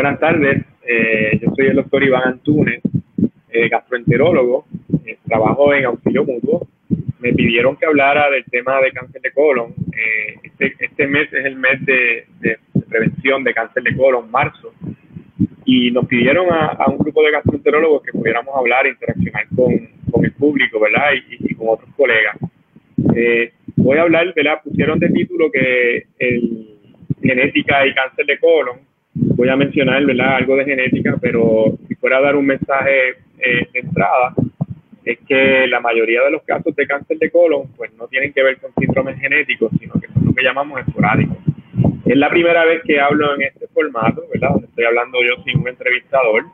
Buenas tardes, eh, yo soy el doctor Iván Antunes, eh, gastroenterólogo, eh, trabajo en auxilio mutuo. Me pidieron que hablara del tema de cáncer de colon. Este, este, mes es el mes de, prevención de cáncer de colon, marzo, y nos pidieron a, un grupo de gastroenterólogos que pudiéramos hablar, interaccionar con, con el público, ¿verdad? Y, y con otros colegas. voy a hablar, ¿verdad? Pusieron de título que el genética y cáncer de colon voy a mencionar ¿verdad? algo de genética, pero si fuera a dar un mensaje eh, de entrada, es que la mayoría de los casos de cáncer de colon pues no tienen que ver con síndromes genéticos, sino que son lo que llamamos esporádicos. Es la primera vez que hablo en este formato, ¿verdad? Donde estoy hablando yo sin un entrevistador.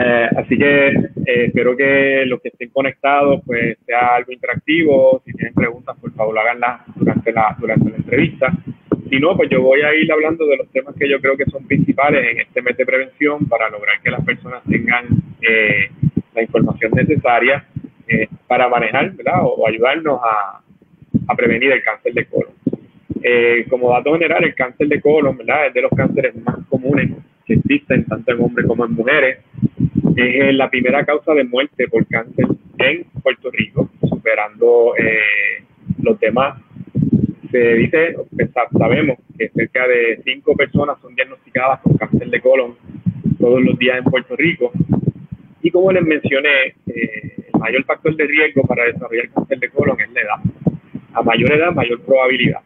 Eh, así que eh, espero que los que estén conectados pues sea algo interactivo. Si tienen preguntas, por favor háganlas durante la, durante la entrevista. Si no, pues yo voy a ir hablando de los temas que yo creo que son principales en este mes de prevención para lograr que las personas tengan eh, la información necesaria eh, para manejar ¿verdad? O, ayudarnos a, prevenir el cáncer de colon. Eh, como dato general, el cáncer de colon ¿verdad? es de los cánceres más comunes que existen tanto en hombres como en mujeres. Es la primera causa de muerte por cáncer en Puerto Rico, superando los demás se dice, sabemos que cerca de cinco personas son diagnosticadas con cáncer de colon todos los días en Puerto Rico. Y como les mencioné, eh, el mayor factor de riesgo para desarrollar cáncer de colon es la edad. A mayor edad, mayor probabilidad.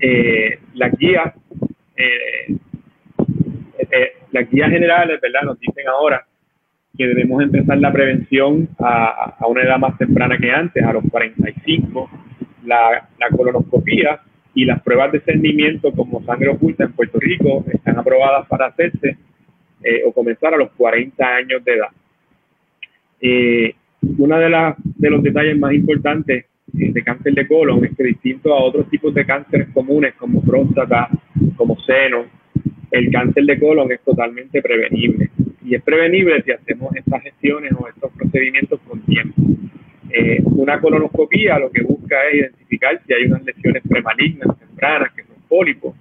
Eh, las guías, eh, las guías generales, ¿verdad? Nos dicen ahora que debemos empezar la prevención a, a una edad más temprana que antes, a los 45 la, colonoscopía y las pruebas de cernimiento como sangre oculta en Puerto Rico están aprobadas para hacerse eh, o comenzar a los 40 años de edad. Eh, uno de, de los detalles más importantes eh, de cáncer de colon es que distinto a otros tipos de cánceres comunes como próstata, como seno, el cáncer de colon es totalmente prevenible. Y es prevenible si hacemos estas gestiones o estos procedimientos con tiempo. Eh, una colonoscopía lo que busca es identificar si hay unas lesiones premalignas tempranas, que son pólipos.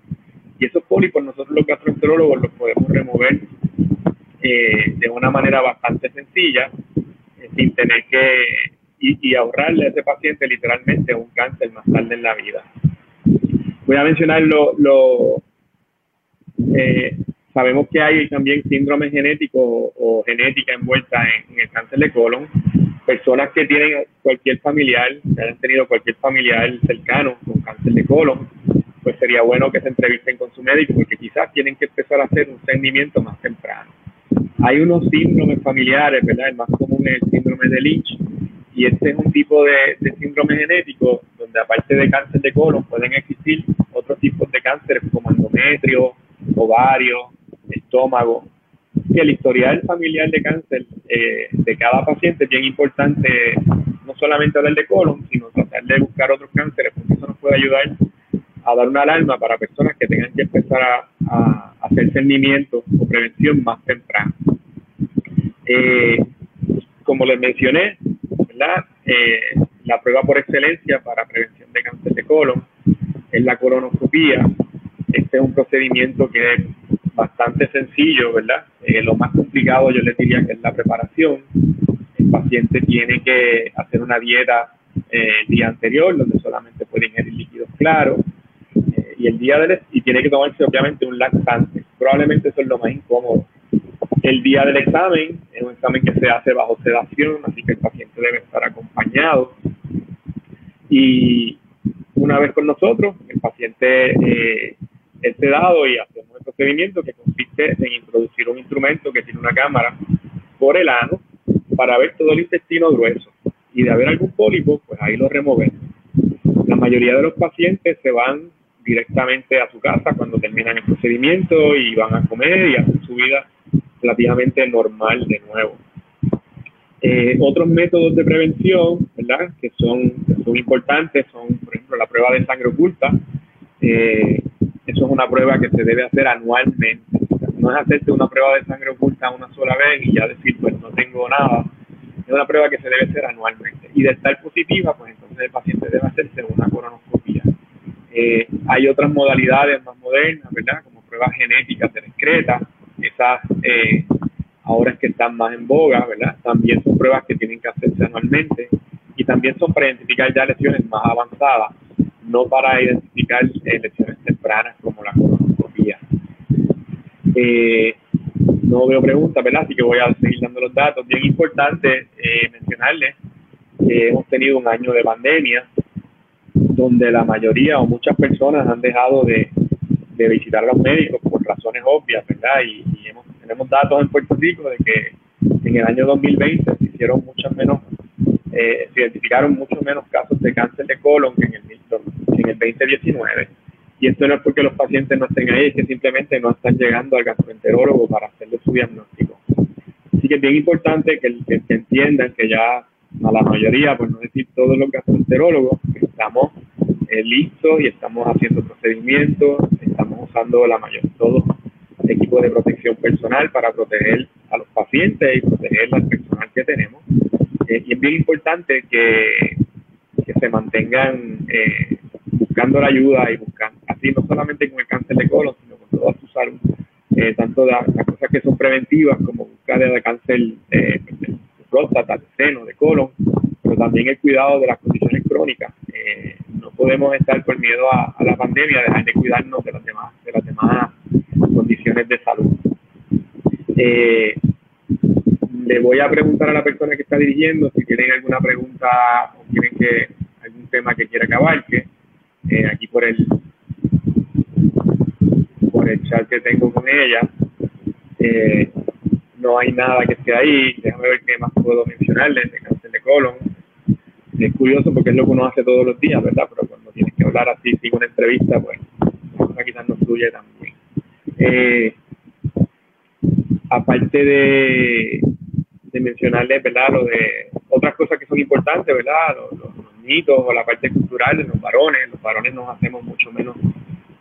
Y esos pólipos nosotros los gastroenterólogos los podemos remover eh, de una manera bastante sencilla, eh, sin tener que y, ahorrarle a ese paciente literalmente un cáncer más tarde en la vida. Voy a mencionar lo, lo sabemos que hay también síndrome genético o, genética envuelta en, el cáncer de colon personas que tienen cualquier familiar, que hayan tenido cualquier familiar cercano con cáncer de colon, pues sería bueno que se entrevisten con su médico porque quizás tienen que empezar a hacer un seguimiento más temprano. Hay unos síndromes familiares, ¿verdad? El más común es el síndrome de Lynch y este es un tipo de, de síndrome genético donde aparte de cáncer de colon pueden existir otros tipos de cánceres como endometrio, ovario, estómago, y el historial familiar de cáncer eh, de cada paciente es bien importante, no solamente hablar de colon, sino tratar de buscar otros cánceres, porque eso nos puede ayudar a dar una alarma para personas que tengan que empezar a, hacer cernimiento o prevención más temprano. Eh, como les mencioné, ¿verdad? Eh, la prueba por excelencia para prevención de cáncer de colon es la colonoscopía. Este es un procedimiento que bastante sencillo, ¿verdad? Eh, lo más complicado yo les diría que es la preparación. El paciente tiene que hacer una dieta eh, el día anterior, donde solamente puede ingerir líquidos claros, eh, y el día del y tiene que tomarse obviamente un laxante. Probablemente eso es lo más incómodo. El día del examen es un examen que se hace bajo sedación, así que el paciente debe estar acompañado. Y una vez con nosotros, el paciente eh, es sedado y procedimiento que consiste en introducir un instrumento que tiene una cámara por el ano para ver todo el intestino grueso y de haber algún pólipo, pues ahí lo removemos. La mayoría de los pacientes se van directamente a su casa cuando terminan el procedimiento y van a comer y hacen su vida relativamente normal de nuevo. Eh, otros métodos de prevención, ¿verdad? Que son, son importantes, son, por ejemplo, la prueba de sangre oculta. Eh, eso es una prueba que se debe hacer anualmente. no es hacerte una prueba de sangre oculta una sola vez y ya decir, pues no tengo nada. Es una prueba que se debe hacer anualmente. Y de estar positiva, pues entonces el paciente debe hacerse una colonoscopia. Eh, hay otras modalidades más modernas, ¿verdad? Como pruebas genéticas de discretas. Esas eh, ahora es que están más en boga, ¿verdad? También son pruebas que tienen que hacerse anualmente y también son para identificar ya lesiones más avanzadas, no para identificar eh, lesiones tempranas. Eh, no veo preguntas, ¿verdad? Así que voy a seguir dando los datos. Bien importante eh, mencionarles que hemos tenido un año de pandemia donde la mayoría o muchas personas han dejado de, de visitar a los médicos por razones obvias, ¿verdad? Y, hemos, tenemos datos en Puerto Rico de que en el año 2020 se hicieron muchas menos, eh, se identificaron muchos menos casos de cáncer de colon que en el, en el 2019. Y esto no es porque los pacientes no estén ahí, es que simplemente no están llegando al gastroenterólogo para hacerle su diagnóstico. Así que es bien importante que, que, entiendan que ya a la mayoría, por no decir todos los gastroenterólogos, estamos eh, listos y estamos haciendo procedimientos, estamos usando la mayor, todo equipo de protección personal para proteger a los pacientes y proteger al personal que tenemos. Eh, y es bien importante que, que se mantengan eh, buscando la ayuda y buscando, así no solamente con el cáncer de colon, sino con toda su salud, eh, tanto de las cosas que son preventivas como buscar de cáncer de próstata, de seno, de colon, pero también el cuidado de las condiciones crónicas. no podemos estar por miedo a, a, la pandemia, dejar de cuidarnos de las demás, de las demás condiciones de salud. Eh, le voy a preguntar a la persona que está dirigiendo si tienen alguna pregunta o quieren que algún tema que quiera que abarque. Eh, aquí por el por el chat que tengo con ella. Eh, no hay nada que esté ahí. Déjame ver qué más puedo mencionarles de cáncer de colon. Es curioso porque es lo que uno hace todos los días, ¿verdad? Pero cuando tienes que hablar así, sigo una entrevista, pues la quizás no fluye también. Eh, aparte de, de mencionarles, ¿verdad? Lo de otras cosas que son importantes, ¿verdad? Los, mitos o la parte cultural de los varones. Los varones nos hacemos mucho menos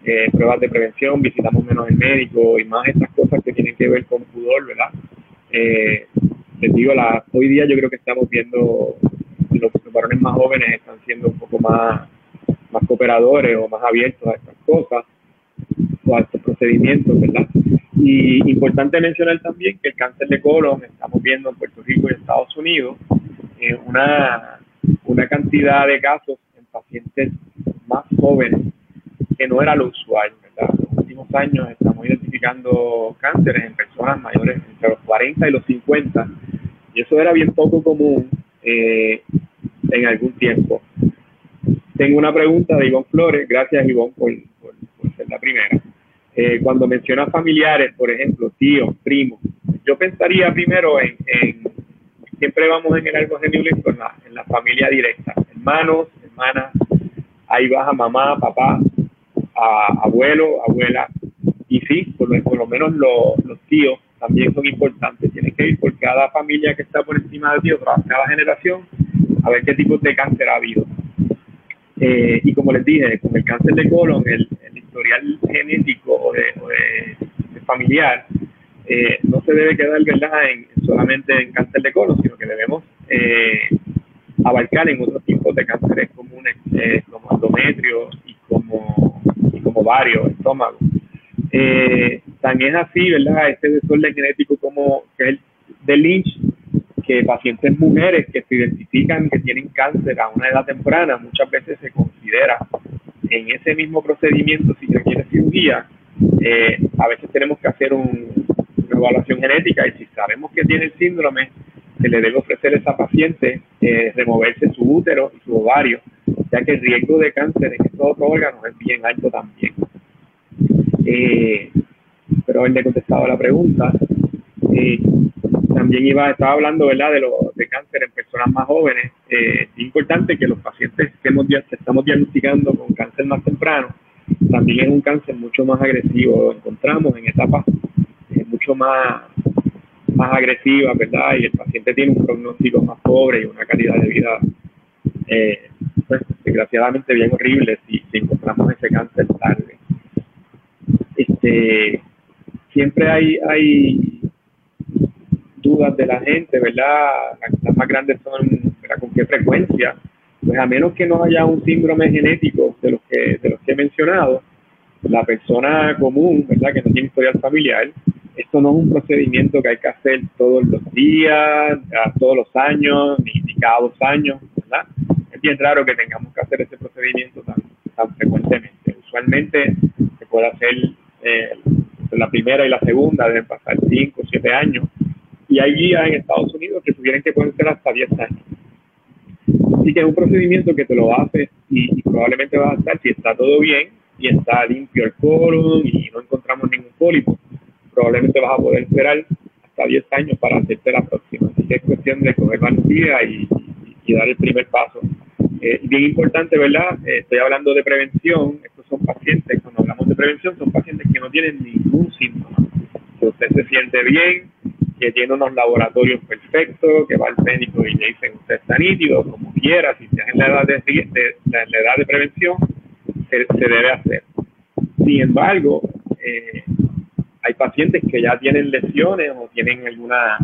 eh, pruebas de prevención, visitamos menos el médico y más estas cosas que tienen que ver con pudor, ¿verdad? Eh, les digo, la, hoy día yo creo que estamos viendo los, los varones más jóvenes están siendo un poco más, más cooperadores o más abiertos a estas cosas o a estos procedimientos, ¿verdad? Y importante mencionar también que el cáncer de colon estamos viendo en Puerto Rico y Estados Unidos eh, una, una cantidad de casos en pacientes más jóvenes que no era lo usual, ¿verdad? En los últimos años estamos identificando cánceres en personas mayores entre los 40 y los 50 y eso era bien poco común eh, en algún tiempo. Tengo una pregunta de Ivonne Flores, gracias Ivonne por, por ser la primera. Eh, cuando menciona familiares, por ejemplo, tíos, primos, yo pensaría primero en, siempre vamos en el genealógico en la, en la familia directa, hermanos, hermanas, ahí baja mamá, papá, abuelo, abuela, y sí, por lo, menos los tíos también son importantes, tienes que ir por cada familia que está por encima de ti, cada generación, a ver qué tipo de cáncer ha habido. Eh, y como les dije, con el cáncer de colon, el, historial genético o de, familiar eh, no se debe quedar. En, solamente en cáncer de colon, sino que debemos eh, abarcar en otros tipos de cánceres comunes eh, como endometrio y como, varios, estómago. también es así, ¿verdad? Este desorden genético como el de Lynch, que pacientes mujeres que se identifican que tienen cáncer a una edad temprana muchas veces se considera en ese mismo procedimiento, si requiere cirugía, eh, a veces tenemos que hacer una evaluación genética y si sabemos que tiene el síndrome, se le debe ofrecer a esa paciente eh, removerse su útero y su ovario, ya que el riesgo de cáncer en estos otros órganos es bien alto también. Eh, pero haberle contestado la pregunta. también iba, estaba hablando ¿verdad? de, lo, de cáncer en personas más jóvenes. Eh, es importante que los pacientes que, hemos, que estamos diagnosticando con cáncer más temprano, también es un cáncer mucho más agresivo. Lo encontramos en etapas eh, mucho más, más agresivas, ¿verdad? Y el paciente tiene un pronóstico más pobre y una calidad de vida, eh, pues, desgraciadamente, bien horrible si encontramos ese cáncer tarde. Este, siempre hay, dudas de la gente, ¿verdad? Las más grandes son con qué frecuencia. Pues a menos que no haya un síndrome genético de los que, de los que he mencionado, la persona común, ¿verdad? Que no tiene historial familiar, esto no es un procedimiento que hay que hacer todos los días, todos los años, ni, cada dos años, ¿verdad? Es bien raro que tengamos que hacer ese procedimiento tan, tan frecuentemente. Usualmente se puede hacer eh, la primera y la segunda, deben pasar cinco o siete años, y hay guías en Estados Unidos que sugieren que pueden ser hasta 10 años. Así que es un procedimiento que te lo haces y, probablemente vas a estar, si está todo bien y está limpio el colon y no encontramos ningún pólipo, probablemente vas a poder esperar hasta 10 años para hacerte la próxima. Así que es cuestión de coger valentía y, y, dar el primer paso. Eh, bien importante, ¿verdad? Eh, estoy hablando de prevención. Son pacientes, cuando hablamos de prevención, son pacientes que no tienen ningún síntoma. Que usted se siente bien, que tiene unos laboratorios perfectos, que va al médico y le dicen usted está nítido, como quiera, si está en la edad de, la edad de prevención, se, debe hacer. Sin embargo, eh, hay pacientes que ya tienen lesiones o tienen alguna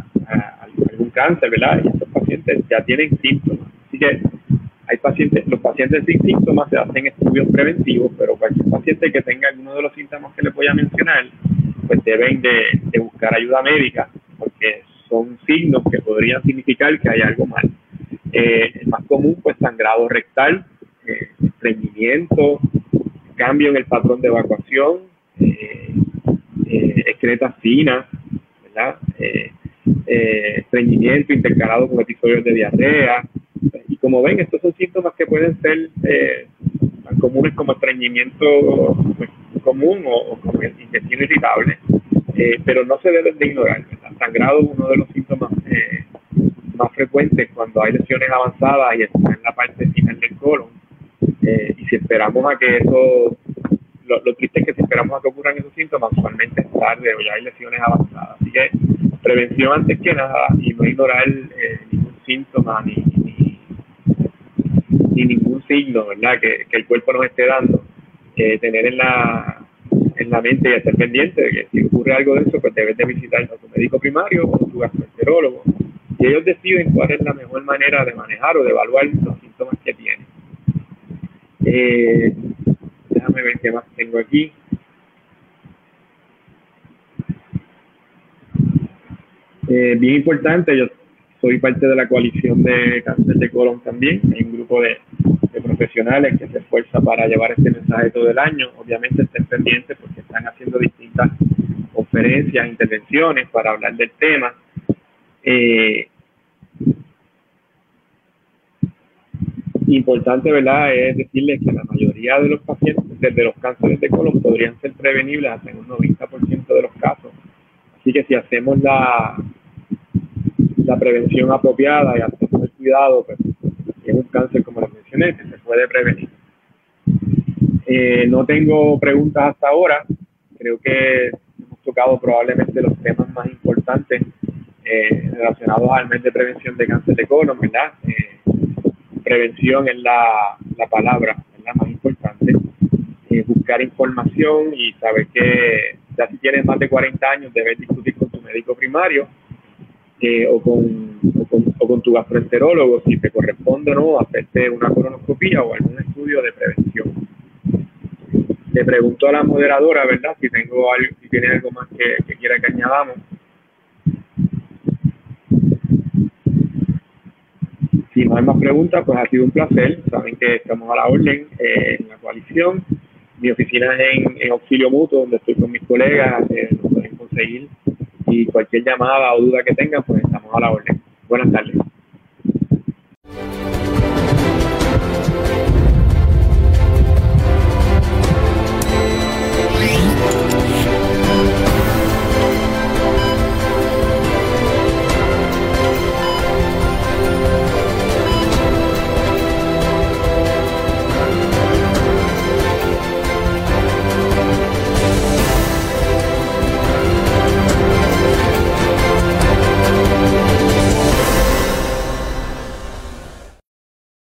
algún cáncer, ¿verdad? Y estos pacientes ya tienen síntomas. Así que hay pacientes, los pacientes sin síntomas se hacen estudios preventivos, pero cualquier paciente que tenga alguno de los síntomas que les voy a mencionar, pues deben de buscar ayuda médica porque son signos que podrían significar que hay algo mal. Eh, el más común, pues sangrado rectal, eh, estreñimiento, cambio en el patrón de evacuación, eh, eh excretas finas, ¿verdad? estreñimiento intercalado con episodios de diarrea. Y como ven, estos son síntomas que pueden ser tan comunes como estreñimiento pues, común o, o como intestino irritable eh, pero no se deben de ignorar. El sangrado es uno de los síntomas eh, más frecuentes cuando hay lesiones avanzadas y está en la parte final del colon. Eh, y si esperamos a que eso, lo, triste es que si esperamos a que ocurran esos síntomas, usualmente es tarde o ya hay lesiones avanzadas. Así que prevención antes que nada y no ignorar ningún síntoma ni, ni, ningún signo ¿verdad? Que, que el cuerpo nos esté dando. tener en la en la mente y estar pendiente de que si ocurre algo de eso, pues debes de visitar a tu médico primario o tu gastroenterólogo. Y ellos deciden cuál es la mejor manera de manejar o de evaluar los síntomas que tienen. Eh, déjame ver qué más tengo aquí. Eh, bien importante, yo soy parte de la coalición de cáncer de colon también, hay un grupo de profesionales que se esfuerzan para llevar este mensaje todo el año. Obviamente estén pendientes porque están haciendo distintas conferencias, intervenciones para hablar del tema. Eh, importante, ¿verdad?, es decirles que la mayoría de los pacientes de los cánceres de colon podrían ser prevenibles hasta en un 90% de los casos. Así que si hacemos la, la prevención apropiada y hacemos el cuidado, pues es un cáncer, como les mencioné, que se puede prevenir. Eh, no tengo preguntas hasta ahora. Creo que hemos tocado probablemente los temas más importantes eh, relacionados al mes de prevención de cáncer de colon, ¿verdad? Eh, prevención es la, la palabra, la más importante. buscar información y saber que ya si tienes más de 40 años debes discutir con tu médico primario o, con, o, con, tu gastroenterólogo si te corresponde o no hacerte una colonoscopia o algún estudio de prevención. Le pregunto a la moderadora, ¿verdad? Si tengo algo, si tiene algo más que, quiera que añadamos. Si no hay más preguntas, pues ha sido un placer. Saben que estamos a la orden eh, en la coalición. Mi oficina es en, en, Auxilio Mutuo, donde estoy con mis colegas. Eh, nos pueden conseguir y cualquier llamada o duda que tengan, pues estamos a la orden. Buenas tardes.